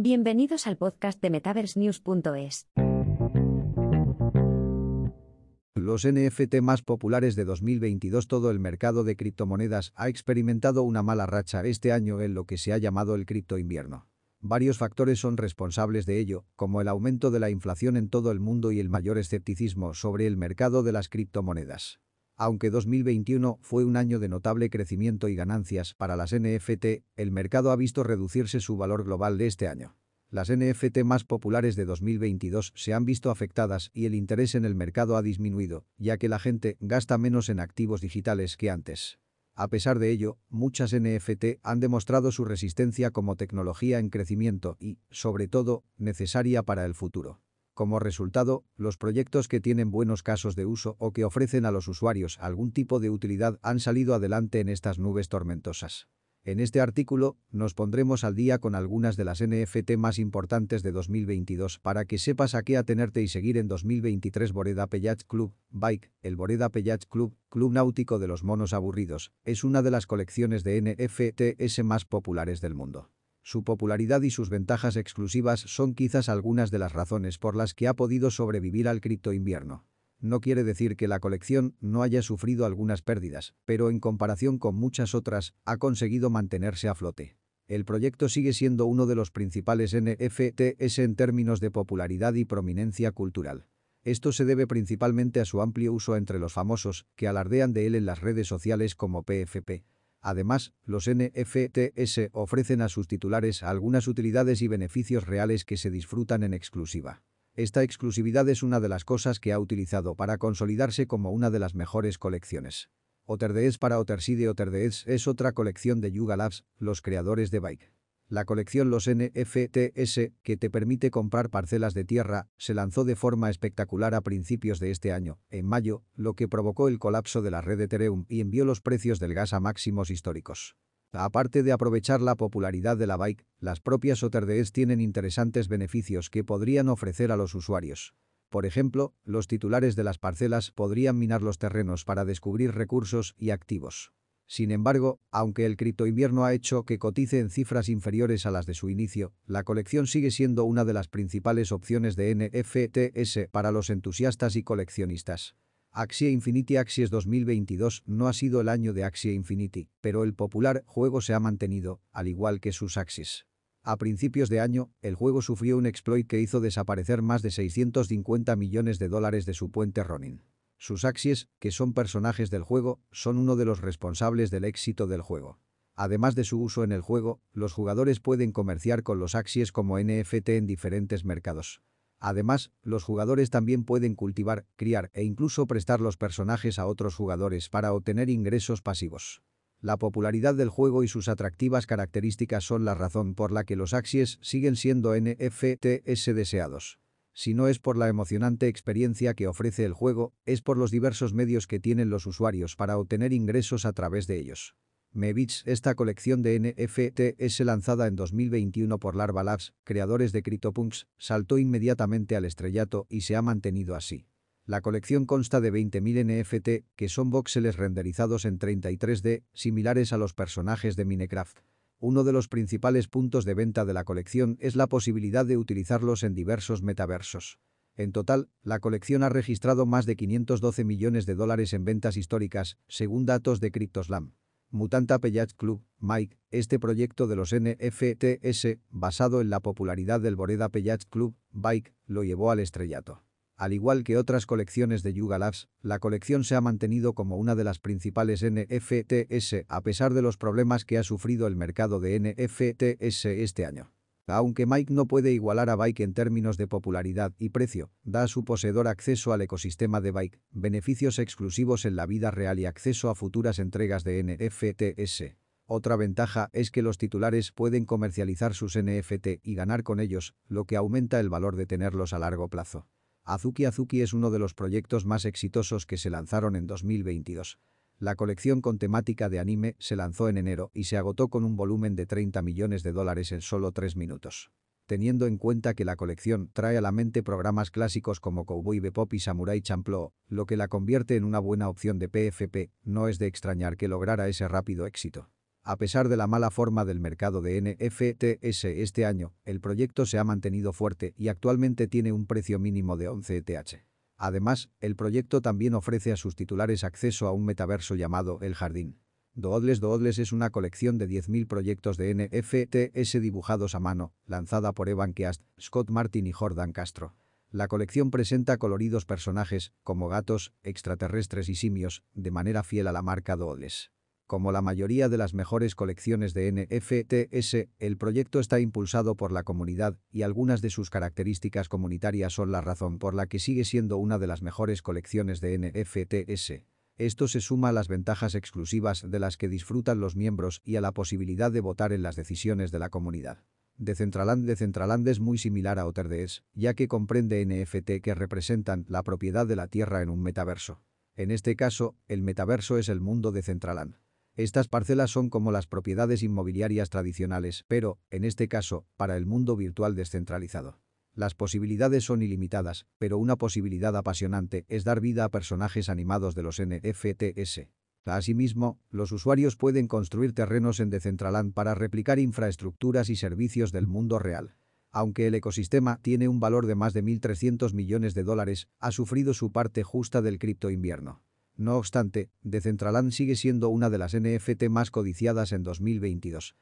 Bienvenidos al podcast de MetaverseNews.es. Los NFT más populares de 2022 Todo el mercado de criptomonedas ha experimentado una mala racha este año en lo que se ha llamado el cripto invierno. Varios factores son responsables de ello, como el aumento de la inflación en todo el mundo y el mayor escepticismo sobre el mercado de las criptomonedas. Aunque 2021 fue un año de notable crecimiento y ganancias para las NFT, el mercado ha visto reducirse su valor global de este año. Las NFT más populares de 2022 se han visto afectadas y el interés en el mercado ha disminuido, ya que la gente gasta menos en activos digitales que antes. A pesar de ello, muchas NFT han demostrado su resistencia como tecnología en crecimiento y, sobre todo, necesaria para el futuro. Como resultado, los proyectos que tienen buenos casos de uso o que ofrecen a los usuarios algún tipo de utilidad han salido adelante en estas nubes tormentosas. En este artículo, nos pondremos al día con algunas de las NFT más importantes de 2022 para que sepas a qué atenerte y seguir en 2023 Boreda Yacht Club, Bike, el Boreda Yacht Club, Club Náutico de los Monos Aburridos, es una de las colecciones de NFTs más populares del mundo. Su popularidad y sus ventajas exclusivas son quizás algunas de las razones por las que ha podido sobrevivir al cripto invierno. No quiere decir que la colección no haya sufrido algunas pérdidas, pero en comparación con muchas otras, ha conseguido mantenerse a flote. El proyecto sigue siendo uno de los principales NFTs en términos de popularidad y prominencia cultural. Esto se debe principalmente a su amplio uso entre los famosos, que alardean de él en las redes sociales como PFP. Además, los NFTs ofrecen a sus titulares algunas utilidades y beneficios reales que se disfrutan en exclusiva. Esta exclusividad es una de las cosas que ha utilizado para consolidarse como una de las mejores colecciones. Otherdeeds para Otterside Otherdeeds es otra colección de Yuga Labs, los creadores de Bike. La colección Los NFTs, que te permite comprar parcelas de tierra, se lanzó de forma espectacular a principios de este año, en mayo, lo que provocó el colapso de la red Ethereum y envió los precios del gas a máximos históricos. Aparte de aprovechar la popularidad de la bike, las propias Otherdeeds tienen interesantes beneficios que podrían ofrecer a los usuarios. Por ejemplo, los titulares de las parcelas podrían minar los terrenos para descubrir recursos y activos. Sin embargo, aunque el criptoinvierno ha hecho que cotice en cifras inferiores a las de su inicio, la colección sigue siendo una de las principales opciones de NFTs para los entusiastas y coleccionistas. Axie Infinity Axies 2022 no ha sido el año de Axie Infinity, pero el popular juego se ha mantenido, al igual que sus Axis. A principios de año, el juego sufrió un exploit que hizo desaparecer más de 650 millones de dólares de su puente Ronin. Sus Axies, que son personajes del juego, son uno de los responsables del éxito del juego. Además de su uso en el juego, los jugadores pueden comerciar con los Axies como NFT en diferentes mercados. Además, los jugadores también pueden cultivar, criar e incluso prestar los personajes a otros jugadores para obtener ingresos pasivos. La popularidad del juego y sus atractivas características son la razón por la que los Axies siguen siendo NFTs deseados. Si no es por la emocionante experiencia que ofrece el juego, es por los diversos medios que tienen los usuarios para obtener ingresos a través de ellos. Mebits, esta colección de NFTs lanzada en 2021 por Larva Labs, creadores de CryptoPunks, saltó inmediatamente al estrellato y se ha mantenido así. La colección consta de 20.000 NFT, que son voxeles renderizados en 33D, similares a los personajes de Minecraft. Uno de los principales puntos de venta de la colección es la posibilidad de utilizarlos en diversos metaversos. En total, la colección ha registrado más de 512 millones de dólares en ventas históricas, según datos de CryptoSlam. Mutanta Payat Club, Mike, este proyecto de los NFTs, basado en la popularidad del Boreda Payat Club, Bike, lo llevó al estrellato. Al igual que otras colecciones de Yuga Labs, la colección se ha mantenido como una de las principales NFTs a pesar de los problemas que ha sufrido el mercado de NFTs este año. Aunque Mike no puede igualar a Bike en términos de popularidad y precio, da a su poseedor acceso al ecosistema de Bike, beneficios exclusivos en la vida real y acceso a futuras entregas de NFTs. Otra ventaja es que los titulares pueden comercializar sus NFT y ganar con ellos, lo que aumenta el valor de tenerlos a largo plazo. Azuki Azuki es uno de los proyectos más exitosos que se lanzaron en 2022. La colección con temática de anime se lanzó en enero y se agotó con un volumen de 30 millones de dólares en solo 3 minutos. Teniendo en cuenta que la colección trae a la mente programas clásicos como Cowboy Bebop y Samurai Champloo, lo que la convierte en una buena opción de PFP, no es de extrañar que lograra ese rápido éxito. A pesar de la mala forma del mercado de NFTs este año, el proyecto se ha mantenido fuerte y actualmente tiene un precio mínimo de 11 ETH. Además, el proyecto también ofrece a sus titulares acceso a un metaverso llamado El Jardín. Doodles Doodles es una colección de 10.000 proyectos de NFTs dibujados a mano, lanzada por Evan Keast, Scott Martin y Jordan Castro. La colección presenta coloridos personajes, como gatos, extraterrestres y simios, de manera fiel a la marca Doodles. Como la mayoría de las mejores colecciones de NFTs, el proyecto está impulsado por la comunidad y algunas de sus características comunitarias son la razón por la que sigue siendo una de las mejores colecciones de NFTs. Esto se suma a las ventajas exclusivas de las que disfrutan los miembros y a la posibilidad de votar en las decisiones de la comunidad. Decentraland Decentraland es muy similar a OtherDS, ya que comprende NFT que representan la propiedad de la Tierra en un metaverso. En este caso, el metaverso es el mundo de Decentraland. Estas parcelas son como las propiedades inmobiliarias tradicionales, pero, en este caso, para el mundo virtual descentralizado. Las posibilidades son ilimitadas, pero una posibilidad apasionante es dar vida a personajes animados de los NFTs. Asimismo, los usuarios pueden construir terrenos en Decentraland para replicar infraestructuras y servicios del mundo real. Aunque el ecosistema tiene un valor de más de 1.300 millones de dólares, ha sufrido su parte justa del cripto invierno. No obstante, Decentraland sigue siendo una de las NFT más codiciadas en 2022.